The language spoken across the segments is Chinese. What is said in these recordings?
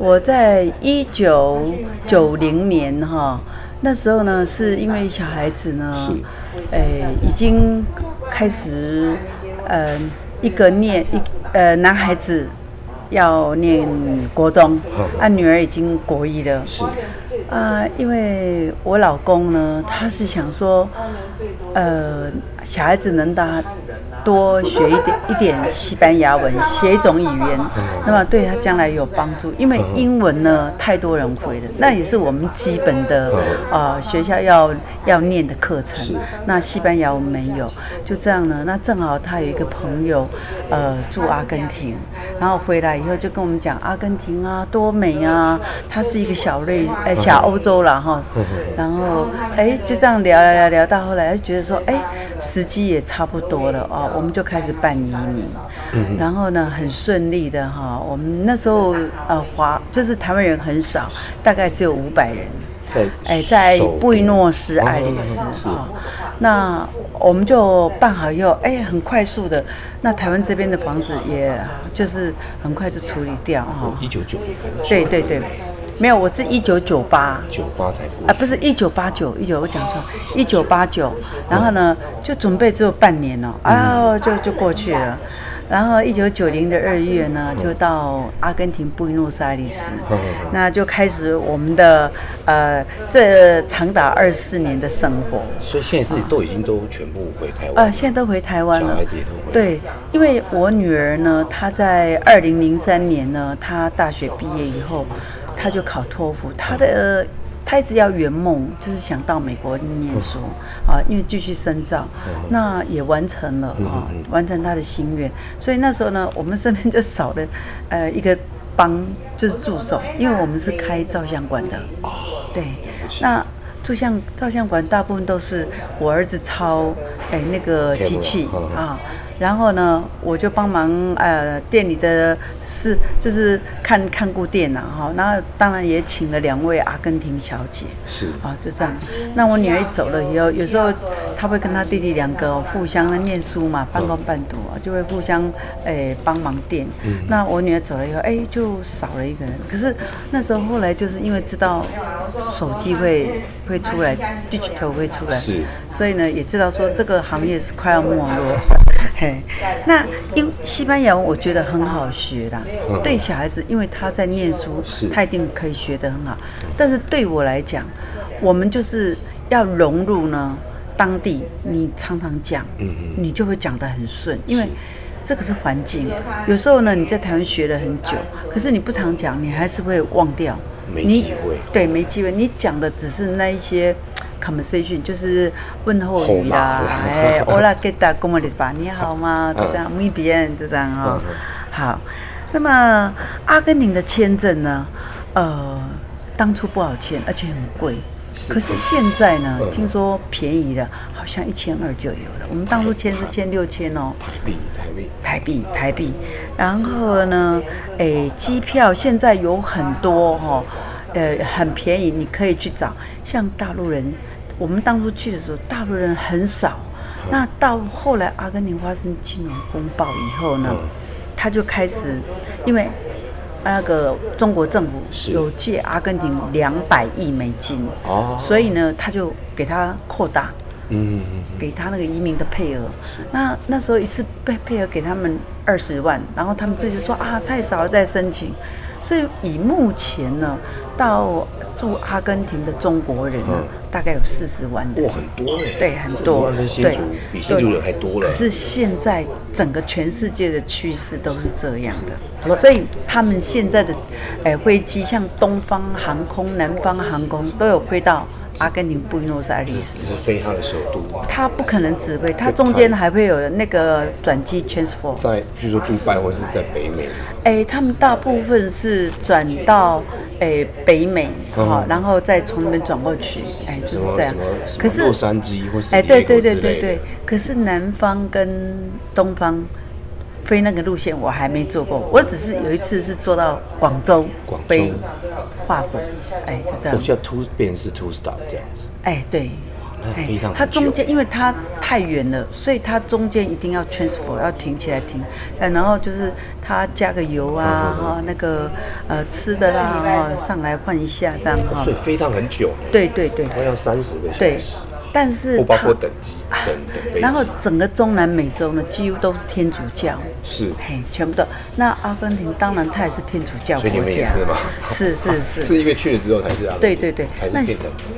我在一九九零年哈，那时候呢，是因为小孩子呢，是，哎，已经开始，呃，一个念一呃男孩子要念国中，啊，女儿已经国一了，是。啊，因为我老公呢，他是想说，呃，小孩子能打多学一点一点西班牙文，学一种语言，那么对他将来有帮助。因为英文呢，太多人会了，那也是我们基本的啊、呃、学校要要念的课程。那西班牙文没有，就这样呢。那正好他有一个朋友，呃，住阿根廷，然后回来以后就跟我们讲阿根廷啊，多美啊，它是一个小类哎小。欧洲了哈，然后哎，就这样聊聊聊聊到后来，觉得说哎，时机也差不多了哦，我们就开始办移民，然后呢，很顺利的哈，我们那时候呃华就是台湾人很少，大概只有五百人，在哎在布宜诺斯艾利斯哈，那我们就办好以后，哎，很快速的，那台湾这边的房子也就是很快就处理掉哈，一九九零，对对对。没有，我是一九九八，九八才啊，不是一九八九，一九我讲错，一九八九，然后呢，就准备只有半年了，啊，就就过去了，然后一九九零的二月呢，就到阿根廷布宜诺斯艾利斯，那就开始我们的呃这长达二十四年的生活。所以现在自己都已经都全部回台湾啊，现在都回台湾了，小孩子也都回。对，因为我女儿呢，她在二零零三年呢，她大学毕业以后。他就考托福，他的他一直要圆梦，就是想到美国念书啊，因为继续深造，那也完成了啊，完成他的心愿。所以那时候呢，我们身边就少了呃一个帮，就是助手，因为我们是开照相馆的。对，那照相照相馆大部分都是我儿子抄哎那个机器啊。然后呢，我就帮忙呃店里的事，就是看看顾店呐哈。然后当然也请了两位阿根廷小姐，是啊，就这样。那我女儿一走了以后，有时候她会跟她弟弟两个互相的念书嘛，半工半读啊，就会互相诶帮忙店。嗯。那我女儿走了以后，哎，就少了一个人。可是那时候后来就是因为知道手机会会出来，digital 会出来，是。所以呢，也知道说这个行业是快要没落。嘿，那因为西班牙文我觉得很好学啦，对小孩子，因为他在念书，他一定可以学得很好。但是对我来讲，我们就是要融入呢当地，你常常讲，你就会讲得很顺，因为这个是环境。有时候呢，你在台湾学了很久，可是你不常讲，你还是会忘掉。你对，没机会，你讲的只是那一些。Conversation 就是问候语啦，哎，Hola qué tal cómo les va 你好吗？就这样，muy bien 就这样哈。好，那么阿根廷的签证呢？呃，当初不好签，而且很贵。可是现在呢，听说便宜了，好像一千二就有了。我们当初签是签六千哦。台币，台币，台币，台币。然后呢，哎，机票现在有很多哈，呃，很便宜，你可以去找。像大陆人。我们当初去的时候，大陆人很少。那到后来阿根廷发生金融风暴以后呢，他就开始，因为那个中国政府有借阿根廷两百亿美金，所以呢，他就给他扩大，嗯，给他那个移民的配额。那那时候一次配配额给他们二十万，然后他们自己说啊太少了，再申请。所以以目前呢，到驻阿根廷的中国人呢，大概有四十万人。哇，很多哎。对，很多。对，比新竹人还多了。可是现在整个全世界的趋势都是这样的，所以他们现在的哎飞机，像东方航空、南方航空都有飞到。阿根廷布宜诺斯艾利斯，直飞他的首都。他不可能直飞，他中间还会有那个转机 transfer。在，比如说杜拜或是在北美。哎、欸，他们大部分是转到哎、欸、北美，好、嗯，然后再从那边转过去，哎、欸，就是这样。可是洛杉矶或是哎、欸，对对对对对。可是南方跟东方。飞那个路线我还没坐过，我只是有一次是坐到广州，广飞法国，哎，就这样。我需要 two 变是 two stop 这样子。哎，对，哎，它中间因为它太远了，所以它中间一定要 transfer，要停起来停，然后就是它加个油啊，哈，那个呃吃的啦，哈，上来换一下这样哈。所以飞趟很久。对对对。它要三十个小时。对。但是不包括等级，等等。然后整个中南美洲呢，几乎都是天主教。是。嘿，全部都。那阿根廷当然它也是天主教国家。是吗？是是是。是因为去了之后才是啊。对对对。那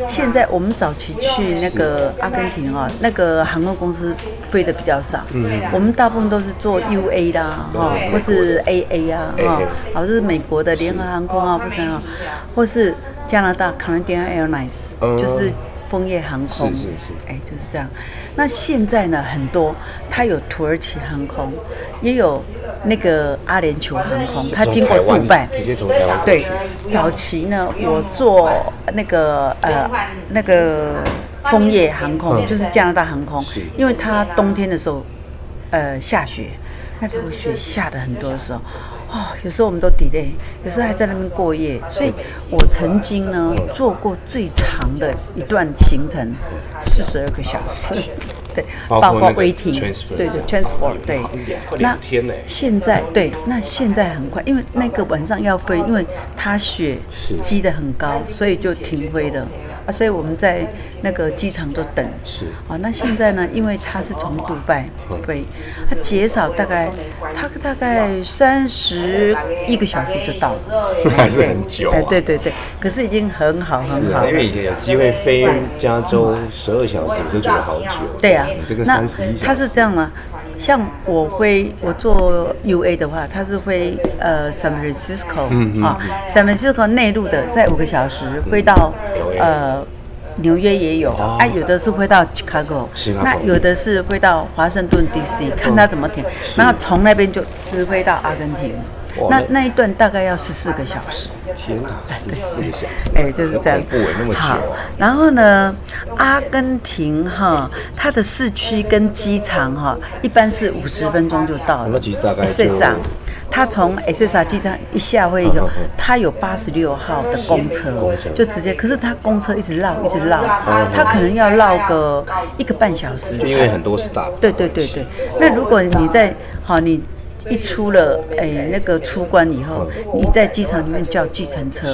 现在我们早期去那个阿根廷啊，那个航空公司飞的比较少。嗯。我们大部分都是坐 UA 啦，哈，或是 AA 啊，哈，好，就是美国的联合航空啊，不是啊，或是加拿大 Canadian Airlines，就是。枫叶航空，是是是，哎，就是这样。那现在呢，很多它有土耳其航空，也有那个阿联酋航空，它经过杜拜，直接从台湾对，早期呢，我坐那个呃那个枫叶航空，就是加拿大航空，因为它冬天的时候，呃下雪，那个雪下的很多的时候。哦，有时候我们都 delay，有时候还在那边过夜，所以我曾经呢做过最长的一段行程，四十二个小时，对，包括 waiting，对对，transport，对，那现在对，那现在很快，因为那个晚上要飞，因为它雪积得很高，所以就停飞了。啊，所以我们在那个机场都等。是。啊，那现在呢？因为他是从杜拜飞，他减少大概，他大概三十一个小时就到了。还是很久。哎，对对对。可是已经很好很好。因为以前有机会飞加州十二小时，我都觉得好久。对啊。你这个三十一小时。他是这样吗？像我飞，我做 UA 的话，它是飞呃 San Francisco，嗯啊，San Francisco 内陆的，在五个小时飞到呃。纽约也有，哎、啊，有的是会到 Chicago，那有的是会到华盛顿 DC，看他怎么停，然后从那边就直飞到阿根廷，那那一段大概要十四个小时。天哪，十四个小时，哎，就是这样。好，然后呢，阿根廷哈，它的市区跟机场哈，一般是五十分钟就到了。那其实大概就。他从 Ezeiza 机场一下会有，他有八十六号的公车，就直接。可是他公车一直绕，一直绕，他可能要绕个一个半小时。因为很多 stop。对对对对。那如果你在，好你。一出了哎、欸，那个出关以后，你在机场里面叫计程车。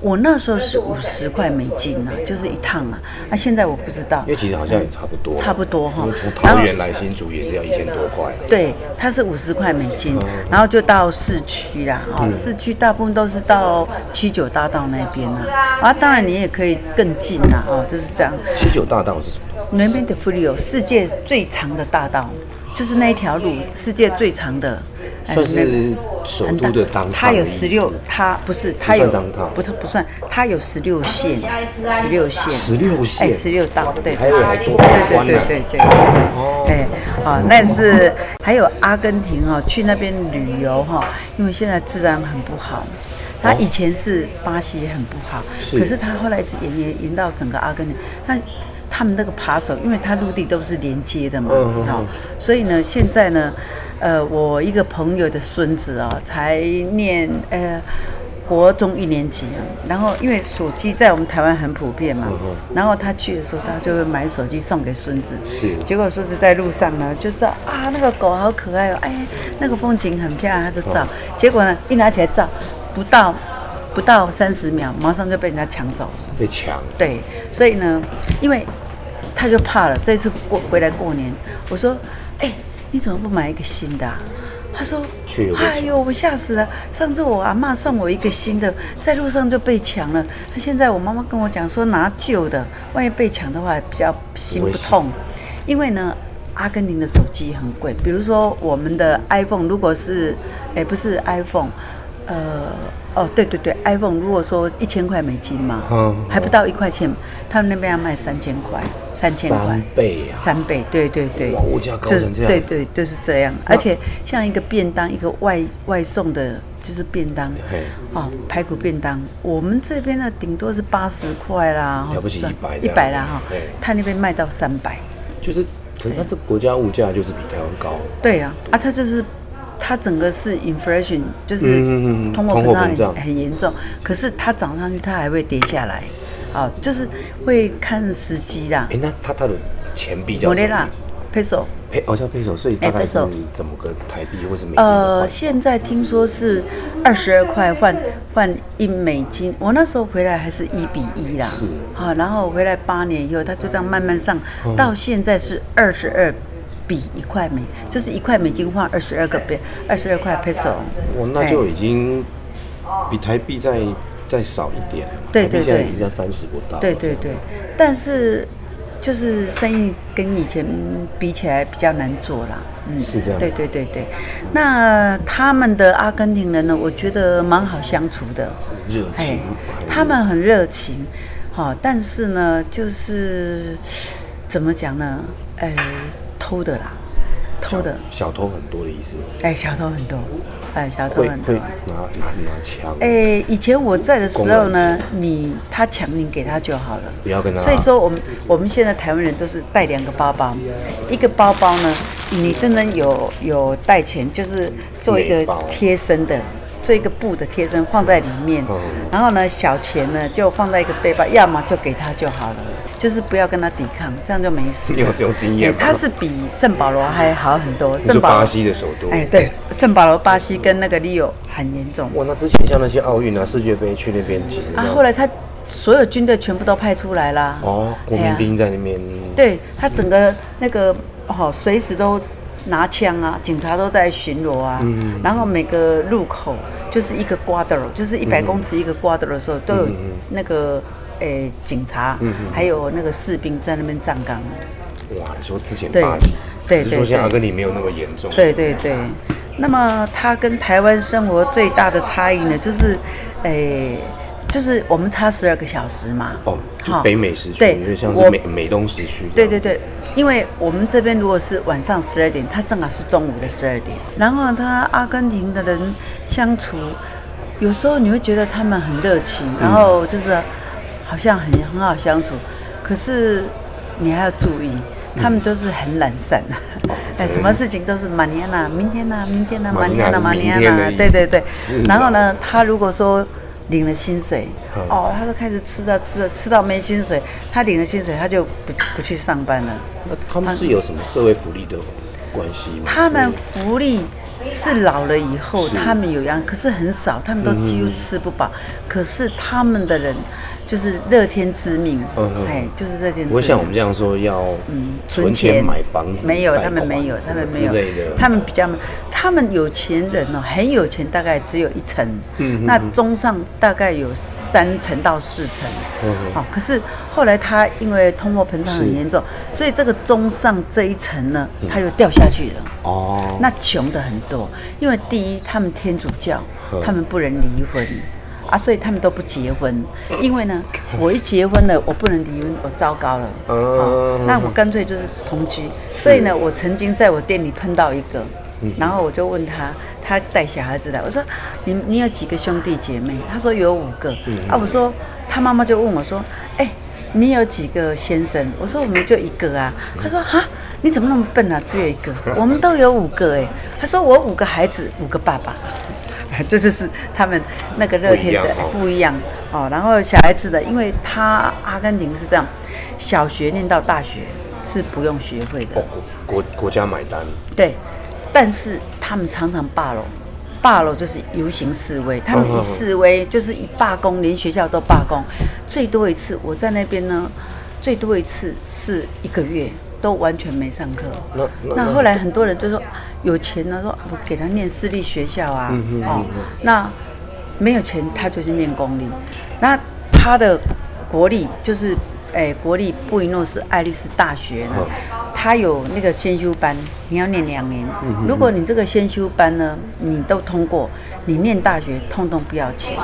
我那时候是五十块美金呢、啊，就是一趟啊。那、啊、现在我不知道。因为其实好像也差不多。差不多哈。从桃园来新竹也是要一千多块。对，它是五十块美金，然后就到市区啦。哦，市区大部分都是到七九大道那边呢。啊，当然你也可以更近啦。哦，就是这样。七九大道是什么？那边的 Frio 世界最长的大道，就是那一条路，世界最长的。算是首都的当，它有十六，它不是，它有不，它不算，它有十六线，十六线，十六线，哎，十六道，对，还有还多，对对对对对，哦，哎，啊，但是还有阿根廷哈，去那边旅游哈，因为现在治安很不好，他以前是巴西也很不好，可是他后来延延延到整个阿根廷，他他们那个扒手，因为它陆地都是连接的嘛，好，所以呢，现在呢。呃，我一个朋友的孙子啊，才念呃国中一年级啊。然后因为手机在我们台湾很普遍嘛，然后他去的时候，他就会买手机送给孙子。是。结果孙子在路上呢，就照啊，那个狗好可爱哦，哎，那个风景很漂亮，他就照。结果呢，一拿起来照，不到不到三十秒，马上就被人家抢走了。被抢。对，所以呢，因为他就怕了。这次过回来过年，我说，哎。你怎么不买一个新的啊？他说：“哎呦，我吓死了！上次我阿妈送我一个新的，在路上就被抢了。他现在我妈妈跟我讲说拿旧的，万一被抢的话比较心不痛。因为呢，阿根廷的手机很贵，比如说我们的 iPhone，如果是哎不是 iPhone，呃哦对对对，iPhone 如果说一千块美金嘛，嗯还不到一块钱，他们那边要卖三千块。”三千块，三倍啊！三倍，对对对，物价高成这样，对对，就是这样。而且像一个便当，一个外外送的，就是便当，哦，排骨便当，我们这边呢，顶多是八十块啦，了不起一百，一百啦哈，他那边卖到三百，就是，可是他这国家物价就是比台湾高。对啊，啊，他就是，他整个是 inflation，就是通货膨胀很严重，可是它涨上去，它还会跌下来。啊，就是会看时机啦。哎，那它它的钱币叫什么？peso。哦，叫 peso，所以大概是怎么个台币或是美金？呃，现在听说是二十二块换换一美金。我那时候回来还是一比一啦。是。好，然后回来八年以后，它就这样慢慢上，嗯、到现在是二十二比一块美，就是一块美金换二十二个币，二十二块 peso。哇，那就已经比台币再再少一点。对对对。比较三十不到。对对对，但是。就是生意跟以前比起来比较难做啦，嗯，是这样，对对对对。那他们的阿根廷人呢，我觉得蛮好相处的，热情，他们很热情，好，但是呢，就是怎么讲呢？哎，偷的啦。偷的小，小偷很多的意思。哎，小偷很多，哎，小偷很多。拿拿拿枪。哎，以前我在的时候呢，你他抢你给他就好了，不要跟他。所以说，我们我们现在台湾人都是带两个包包，一个包包呢，你真的有有带钱，就是做一个贴身的。做一个布的贴身放在里面，嗯、然后呢，小钱呢就放在一个背包，要么就给他就好了，就是不要跟他抵抗，这样就没事。有这种经验吗？他是比圣保罗还好很多。是巴西的首都。哎，对，圣保罗巴西跟那个利欧很严重。哇，那之前像那些奥运啊、世界杯去那边，其实啊，后来他所有军队全部都派出来啦。哦，国民兵在那边。对，他整个那个哦，随时都。拿枪啊，警察都在巡逻啊，嗯、然后每个路口就是一个 cuadro，就是一百公尺一个 cuadro 的时候，都有那个诶、欸、警察，嗯、还有那个士兵在那边站岗。哇，你说之前巴黎，对，对，对，说现在阿根廷没有那么严重。对对对，那么他跟台湾生活最大的差异呢，就是诶、欸，就是我们差十二个小时嘛。哦，就北美时区，对，因为像是美美东时区。对对对。因为我们这边如果是晚上十二点，他正好是中午的十二点。然后他阿根廷的人相处，有时候你会觉得他们很热情，然后就是好像很很好相处。可是你还要注意，他们都是很懒散的，哎，什么事情都是马尼亚，明天呐，明天呐，马尼亚，马尼亚，对对对。然后呢，他如果说。领了薪水，哦，他就开始吃啊吃啊，吃到没薪水，他领了薪水，他就不不去上班了。那他们是有什么社会福利的关系吗？他们福利是老了以后，他们有样，可是很少，他们都几乎吃不饱。嗯、可是他们的人。就是乐天知命，嗯哎，就是乐天知命。不会像我们这样说要嗯存钱。买房子，没有，他们没有，他们没有，他们比较，他们有钱人哦，很有钱，大概只有一层，嗯，那中上大概有三层到四层，嗯，好，可是后来他因为通货膨胀很严重，所以这个中上这一层呢，他又掉下去了，哦，那穷的很多，因为第一，他们天主教，他们不能离婚。啊，所以他们都不结婚，因为呢，我一结婚了，我不能离婚，我糟糕了。哦，那我干脆就是同居。所以呢，我曾经在我店里碰到一个，然后我就问他，他带小孩子来，我说你你有几个兄弟姐妹？他说有五个。啊，我说他妈妈就问我说，哎，你有几个先生？我说我们就一个啊。他说哈，你怎么那么笨啊？只有一个，我们都有五个哎。他说我五个孩子，五个爸爸。就是是他们那个热天的不一样哦，然后小孩子的，因为他阿根廷是这样，小学念到大学是不用学费的，国国家买单。对，但是他们常常罢了，罢了就是游行示威，他们一示威就是一罢工，连学校都罢工，最多一次我在那边呢，最多一次是一个月都完全没上课。那那后来很多人就说。有钱呢，说我给他念私立学校啊，嗯、哼哦，那没有钱他就去念公立。那他的国立就是，诶，国立布宜诺斯艾利斯大学呢，他有那个先修班，你要念两年。嗯、如果你这个先修班呢，你都通过，你念大学通通不要钱。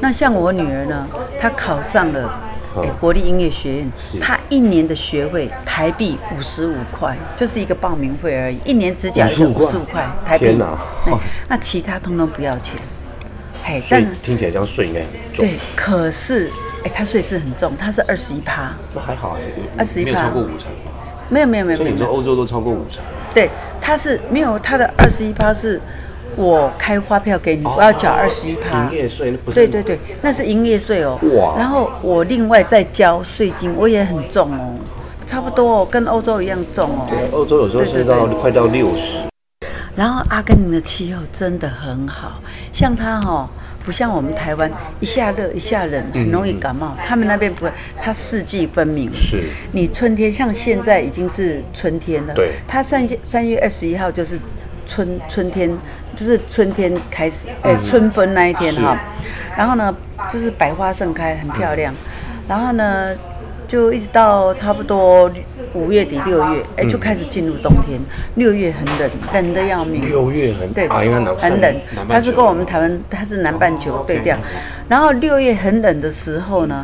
那像我女儿呢，她考上了。欸、国立音乐学院，他一年的学费台币五十五块，就是一个报名费而已，一年只缴五十五块台币。哪那其他通通不要钱。嘿，但听起来这样税应该很重。对，可是，哎、欸，他税是很重，他是二十一趴。那还好哎，二十一趴，没有超过五成吧？没有没有没有。所以你说欧洲都超过五成？对，他是没有他的二十一趴是。我开发票给你，我要缴二十一趴。营业税不是？对对对，那是营业税哦。哇！然后我另外再交税金，我也很重哦，差不多，跟欧洲一样重哦。对，欧洲有时候甚至到快到六十。然后阿根廷的气候真的很好，像它哈，不像我们台湾一下热一下冷，很容易感冒。他们那边不会，它四季分明。是。你春天像现在已经是春天了。对。它算三月二十一号就是春春天，就是春天开始，哎，春分那一天哈。然后呢，就是百花盛开，很漂亮。然后呢，就一直到差不多。五月底六月，哎，就开始进入冬天。六月很冷，冷的要命。六月很对，很冷。它是跟我们台湾，它是南半球对调。然后六月很冷的时候呢，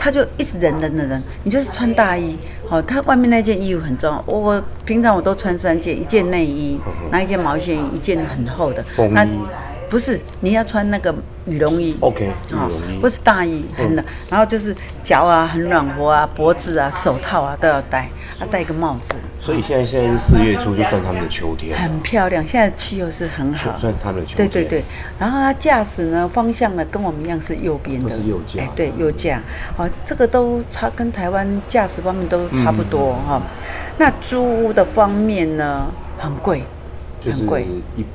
它就一直忍忍忍忍。你就是穿大衣，好，他外面那件衣服很重要。我平常我都穿三件，一件内衣，拿一件毛线衣，一件很厚的。风衣。不是，你要穿那个羽绒衣。OK，羽绒衣。不是大衣，很冷。然后就是脚啊很暖和啊，脖子啊手套啊都要戴。啊戴个帽子，所以现在现在是四月初，就算他们的秋天，很漂亮。现在气候是很好，算他们的秋天。对对对，然后他驾驶呢，方向呢跟我们一样是右边的，是右驾。哎，对，右驾。好，这个都差，跟台湾驾驶方面都差不多哈。那租屋的方面呢，很贵，很贵。一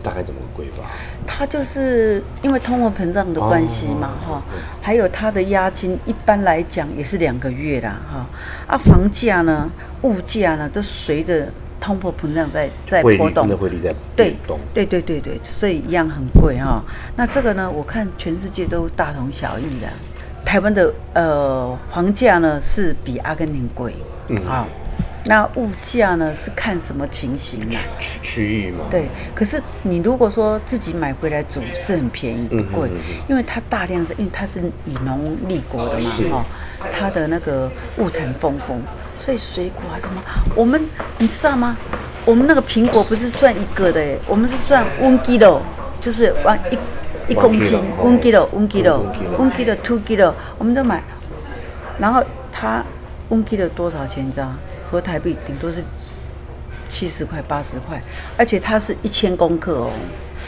大概怎么贵法？它就是因为通货膨胀的关系嘛，哈、哦，还有它的押金，一般来讲也是两个月啦，哈，啊，房价呢，物价呢，都随着通货膨胀在在波动，汇率在对对对对对，所以一样很贵哈。那这个呢，我看全世界都大同小异的，台湾的呃房价呢是比阿根廷贵，嗯，好。那物价呢？是看什么情形嘛？区区域嘛。对，可是你如果说自己买回来煮是很便宜，不贵，因为它大量是，因为它是以农立国的嘛，哈，它的那个物产丰富，所以水果啊什么，我们你知道吗？我们那个苹果不是算一个的，哎，我们是算 one kilo，就是往一一公斤 one kilo one kilo one kilo two kilo，我们都买，然后它 one kilo 多少钱？你知道？和台币顶多是七十块、八十块，而且它是一千公克哦，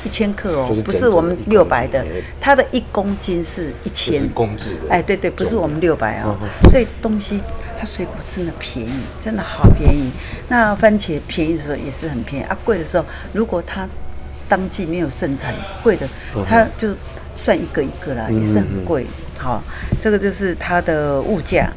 一千克哦，不是我们六百的，它的一公斤是一千公制的。哎，对对，不是我们六百啊，所以东西它水果真的便宜，真的好便宜。那番茄便宜的时候也是很便宜啊，贵的时候如果它当季没有盛产，贵的它就算一个一个啦，也是很贵。好，这个就是它的物价，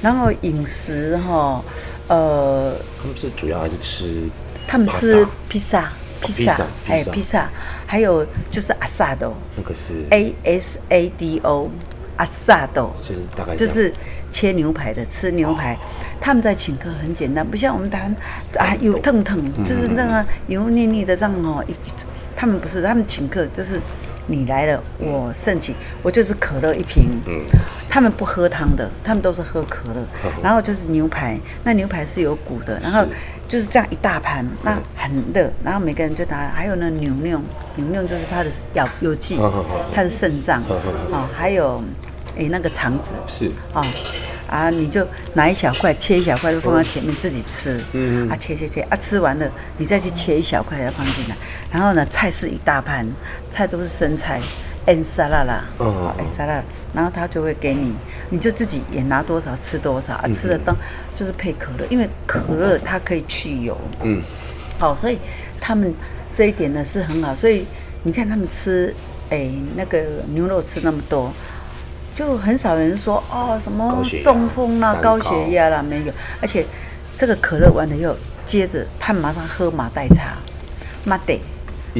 然后饮食哈。呃，他们是主要还是吃？他们吃披萨，披萨，还有披萨，还有就是阿萨豆，那个是 A S A D O，阿萨豆，就是大概就是切牛排的，吃牛排。他们在请客很简单，不像我们台湾啊油腾腾，就是那个油腻腻的这样哦。他们不是，他们请客就是。你来了，我盛情，我就是可乐一瓶。嗯，他们不喝汤的，他们都是喝可乐。然后就是牛排，那牛排是有骨的，然后就是这样一大盘，那很热，然后每个人就拿。还有那牛牛，牛牛就是它的药有剂，它的肾脏，啊，还有诶那个肠子是啊。啊，你就拿一小块，切一小块，就放在前面自己吃。嗯，啊，切切切，啊，吃完了，你再去切一小块，再放进来。然后呢，菜是一大盘，菜都是生菜，en 沙拉啦，哦，en 沙拉。然后他就会给你，你就自己也拿多少吃多少啊，吃的当就是配可乐，因为可乐它可以去油。嗯，好，所以他们这一点呢是很好。所以你看他们吃，哎，那个牛肉吃那么多。就很少人说哦，什么中风啦、高血压啦，没有。而且这个可乐完了以后，接着他马上喝马黛茶，马黛，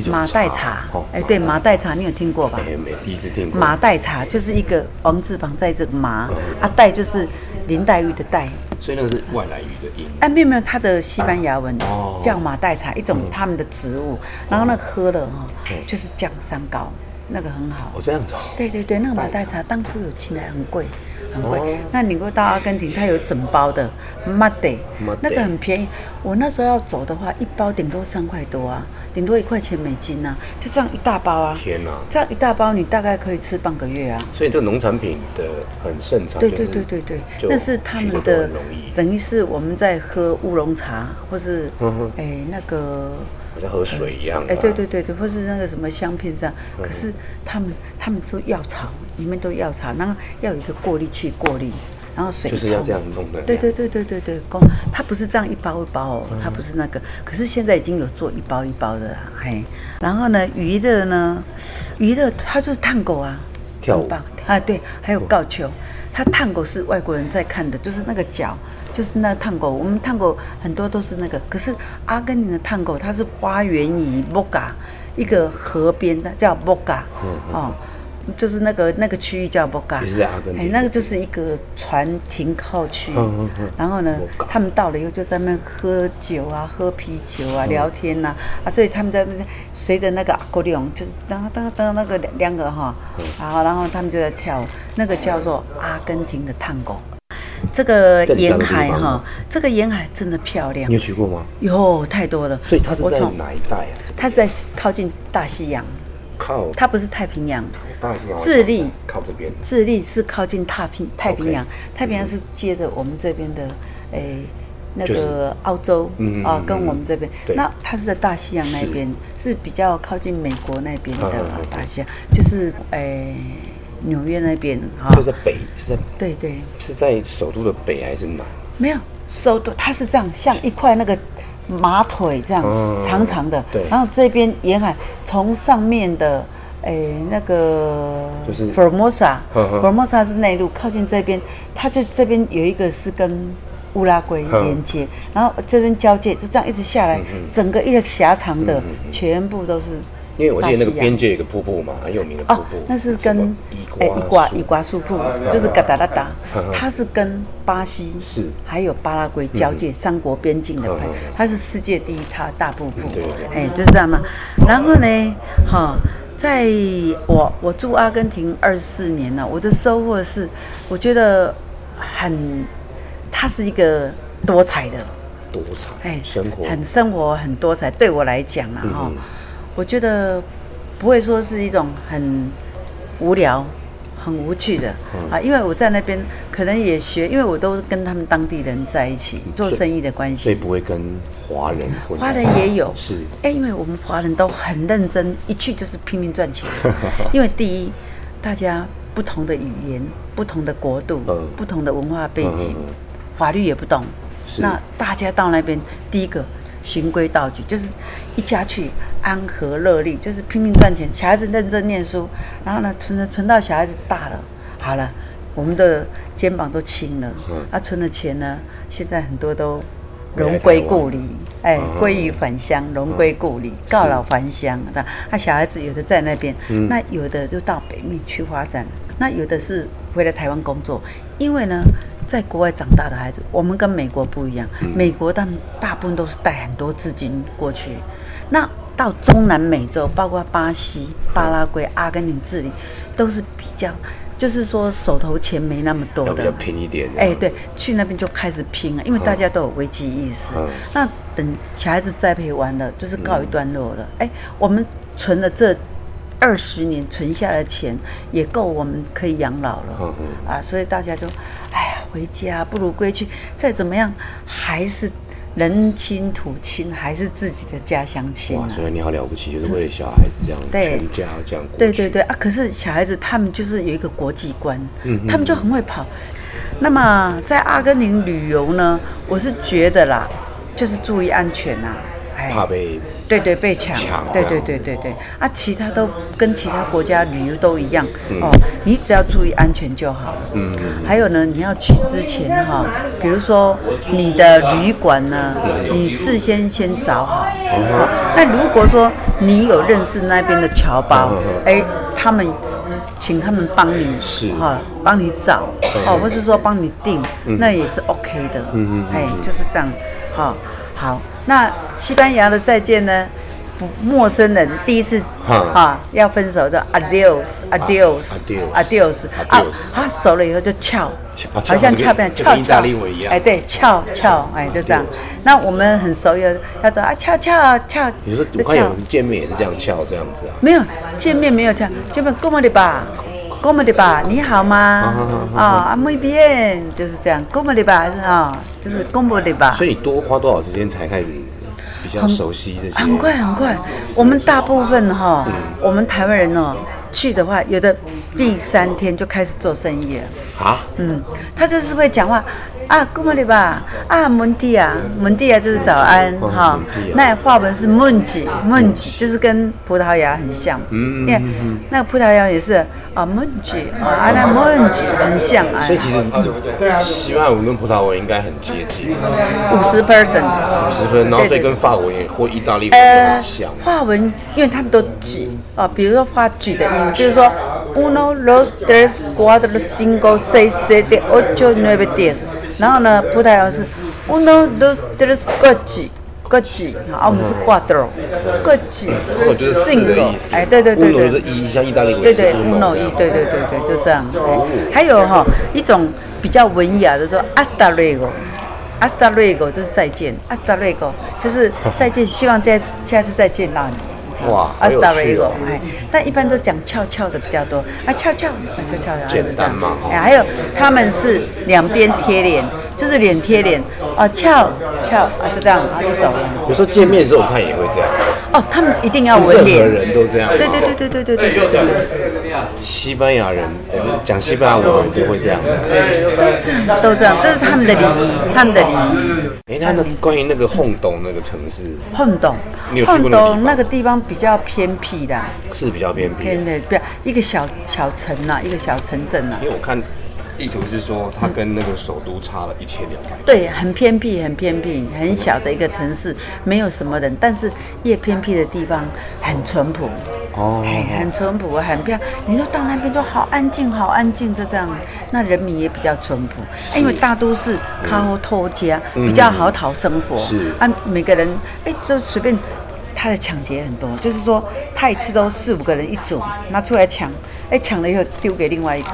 马黛茶。哎，对，马黛茶你有听过吧？没没，第一次听过。马黛茶就是一个王字旁在这个马，啊黛就是林黛玉的黛。所以那个是外来语的音。哎，没有没有，它的西班牙文叫马黛茶，一种他们的植物。然后那喝了哈，就是降三高。那个很好，哦，这样子哦。对对对，那个马黛茶当初有进来很贵，很贵。哦、那你如果到阿根廷，它有整包的马黛，那个很便宜。我那时候要走的话，一包顶多三块多啊，顶多一块钱美金啊，就这样一大包啊。天哪！这样一大包，你大概可以吃半个月啊。所以这个农产品的很盛产。对对对对对，那是他们的，等于是我们在喝乌龙茶，或是哎那个。好像喝水一样。哎，对对对对，或是那个什么香片这样。可是他们他们都药草里面都药草，然后要有一个过滤器过滤，然后水就是要这样弄的。对对对对对对，公它不是这样一包一包哦，它不是那个，可是现在已经有做一包一包的了，嘿。然后呢，娱乐呢，娱乐它就是探狗啊，跳舞啊，对，还有告球，它探狗是外国人在看的，就是那个脚。就是那探狗，我们探狗很多都是那个，可是阿根廷的探狗它是发源于莫嘎一个河边的，叫莫嘎，哦，就是那个那个区域叫博嘎，就是阿根廷，哎，那个就是一个船停靠区，然后呢，他们到了以后就在那喝酒啊，喝啤酒啊，聊天呐，啊，所以他们在那边随着那个阿哥利翁，就是当当当那个两个哈，然后然后他们就在跳舞，那个叫做阿根廷的探戈。这个沿海哈，这个沿海真的漂亮。你有去过吗？有太多了。所以它是在哪一带啊？它是在靠近大西洋。靠。它不是太平洋。大西洋。智利靠这边。智利是靠近太平太平洋，太平洋是接着我们这边的诶那个澳洲啊，跟我们这边。那它是在大西洋那边，是比较靠近美国那边的大西洋，就是诶。纽约那边哈，就在北，是在对对，是在首都的北还是南？没有，首都它是这样，像一块那个马腿这样长长的，对。然后这边沿海从上面的诶那个就是 Formosa，Formosa 是内陆，靠近这边，它就这边有一个是跟乌拉圭连接，然后这边交界就这样一直下来，整个一个狭长的全部都是。因为我记得那个边界有个瀑布嘛，很有名的瀑布。哦，那是跟哎伊瓜伊瓜苏瀑，就是嘎达拉达，它是跟巴西是还有巴拉圭交界三国边境的，它是世界第一它大瀑布。对对对。哎，就是这样嘛。然后呢，哈，在我我住阿根廷二十四年了，我的收获是，我觉得很，它是一个多彩的，多彩，哎，生活很生活很多彩，对我来讲了哈。我觉得不会说是一种很无聊、很无趣的啊，因为我在那边可能也学，因为我都跟他们当地人在一起做生意的关系，所以不会跟华人混。华人 也有是，哎，因为我们华人都很认真，一去就是拼命赚钱。因为第一，大家不同的语言、不同的国度、不同的文化背景，法律也不懂，那大家到那边第一个。循规蹈矩，就是一家去安和乐利，就是拼命赚钱。小孩子认真念书，然后呢，存着存到小孩子大了，好了，我们的肩膀都轻了。嗯、啊，存的钱呢，现在很多都荣归故里，哎，归于返乡，荣归故里，告老还乡。那是、啊、小孩子有的在那边，嗯、那有的就到北面去发展，那有的是回来台湾工作，因为呢。在国外长大的孩子，我们跟美国不一样。美国他们大部分都是带很多资金过去，那到中南美洲，包括巴西、巴拉圭、阿根廷、智利，都是比较，就是说手头钱没那么多的，比较拼一点。哎，对，去那边就开始拼了，因为大家都有危机意识。那等小孩子栽培完了，就是告一段落了。哎，我们存了这二十年存下的钱，也够我们可以养老了。啊，所以大家就，哎呀。回家不如归去，再怎么样还是人亲土亲，还是自己的家乡亲啊！所以你好了不起，就是为了小孩子这样，对全家这样。对对对啊！可是小孩子他们就是有一个国际观，嗯，他们就很会跑。那么在阿根廷旅游呢，我是觉得啦，就是注意安全呐。怕被对对被抢，对对对对对。啊，其他都跟其他国家旅游都一样哦，你只要注意安全就好了。嗯，还有呢，你要去之前哈，比如说你的旅馆呢，你事先先找好。那如果说你有认识那边的侨胞，哎，他们请他们帮你是。哈，帮你找哦，或是说帮你订，那也是 OK 的。嗯嗯，哎，就是这样，好，好。那西班牙的再见呢？不，陌生人第一次啊要分手的 adios，adios，adios，adios 啊，啊熟了以后就翘，好像翘边翘翘，哎对，翘翘，哎就这样。那我们很熟要要走啊翘翘翘。你说我看有人见面也是这样翘这样子啊？没有见面没有翘，见面 le va，como le va，你好吗？啊，muy bien，就是这样，como le va 啊，就是 como le va。所以你多花多少时间才开始？比较熟悉这些，很快很快。我们大部分哈，我们台湾人哦，去的话，有的第三天就开始做生意了。啊？嗯，他就是会讲话。啊，Good morning 吧，啊，蒙蒂啊，蒙蒂啊，就是早安哈。那话文是蒙吉，蒙吉就是跟葡萄牙很像，因为那个葡萄牙也是啊，蒙吉啊，那蒙吉很像啊。所以其实西班牙文跟葡萄牙文应该很接近，五十 percent，五十分，然后所以跟法文也或意大利文很像。法文因为他们都举啊，比如说发举的音，就是说 uno dos tres cuatro cinco seis siete ocho nueve diez。然后呢，葡萄牙是 uno dos tres cuatro cuatro，啊，我们是就是四的意思。哎，对对对对，是一，像意大利文。对对，uno 一，对对对对，就这样。还有哈，一种比较文雅的说，hasta luego 就是再见，hasta luego 就是再见，希望下次下次再见到你。哇，好有趣哦！哎，但一般都讲翘翘的比较多啊，翘翘，翘翘的。简单嘛，哎，还有他们是两边贴脸，就是脸贴脸，哦，翘翘啊，就这样，然后就走了。有时候见面的时候我看也会这样。哦，他们一定要纹脸。任何人都这样。对对对对对对对对。西班牙人讲西班牙文就会这样。都这样，这是他们的礼仪，他们的礼仪。哎，那那关于那个红洞那个城市，红洞，红洞那个地方比较偏僻的，是比较偏僻，偏的，不要一个小小城呐，一个小城镇呐。因为我看地图是说，它跟那个首都差了一千两百。对，很偏僻，很偏僻，很小的一个城市，没有什么人，但是越偏僻的地方很淳朴。哦，哎，很淳朴，很漂亮。你说到那边都好安静，好安静，就这样。那人民也比较淳朴，因为大都市靠偷家，比较好讨生活。是啊，每个人哎，就随便。他的抢劫很多，就是说他一次都四五个人一组拿出来抢，哎，抢了以后丢给另外一个。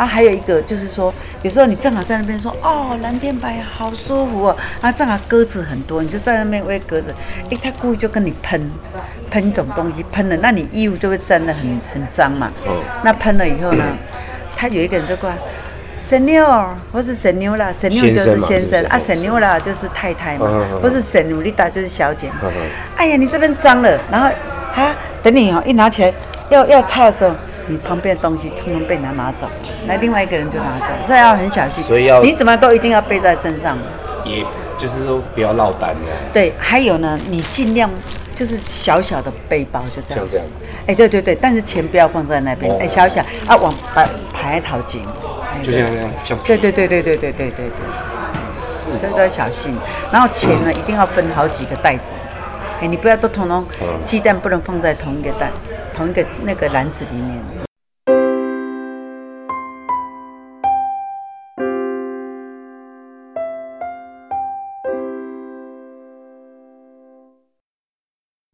啊，还有一个就是说，有时候你正好在那边说，哦，蓝天白云好舒服哦，啊，正好鸽子很多，你就在那边喂鸽子，哎，它故意就跟你喷，喷一种东西，喷了，那你衣服就会沾得很很脏嘛。哦。那喷了以后呢，他有一个人就过来。神妞，我是神妞啦，神妞就是先生啊，神妞啦就是太太嘛，不是神努丽达就是小姐。哎呀，你这边脏了，然后啊，等你哦，一拿起来要要擦的时候，你旁边的东西通通被人拿走，那另外一个人就拿走，所以要很小心。所以要你怎么都一定要背在身上，也就是说不要落单的。对，还有呢，你尽量就是小小的背包就这样。像这样。哎，对对对，但是钱不要放在那边，哎，小小啊，往把牌掏紧。就像这样，像对对对对对对对对对，是，这都要小心。然后钱呢，一定要分好几个袋子，哎，你不要都统统鸡蛋不能放在同一个袋，同一个那个篮子里面。